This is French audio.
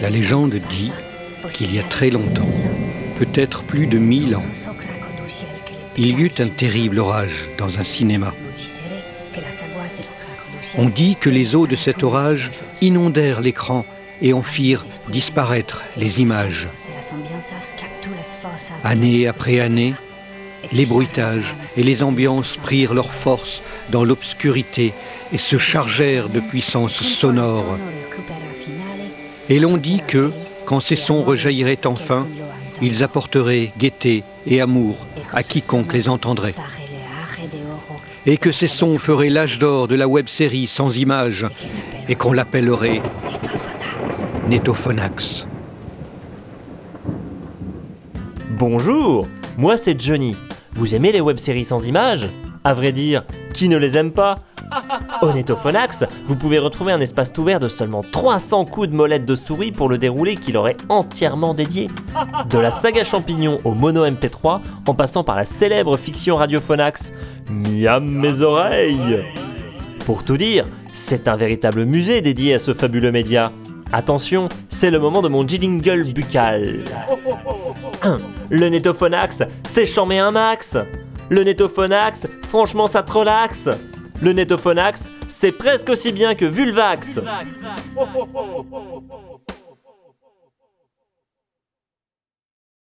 La légende dit qu'il y a très longtemps, peut-être plus de mille ans, il y eut un terrible orage dans un cinéma. On dit que les eaux de cet orage inondèrent l'écran et en firent disparaître les images. Année après année, les bruitages et les ambiances prirent leur force dans l'obscurité et se chargèrent de puissances sonores. Et l'on dit que, quand ces sons rejailliraient enfin, ils apporteraient gaieté et amour à quiconque les entendrait. Et que ces sons feraient l'âge d'or de la web-série sans images et qu'on l'appellerait Netophonax. Bonjour, moi c'est Johnny. Vous aimez les web-séries sans images? À vrai dire, qui ne les aime pas? Au Netophonax, vous pouvez retrouver un espace ouvert de seulement 300 coups de molette de souris pour le dérouler qui leur est entièrement dédié. De la saga champignon au mono MP3, en passant par la célèbre fiction radiophonax Miam mes oreilles Pour tout dire, c'est un véritable musée dédié à ce fabuleux média. Attention, c'est le moment de mon jingle buccal. Le Netophonax, c'est chambé un max. Le Netophonax, franchement ça te relaxe. Le Netophonax, c'est presque aussi bien que Vulvax.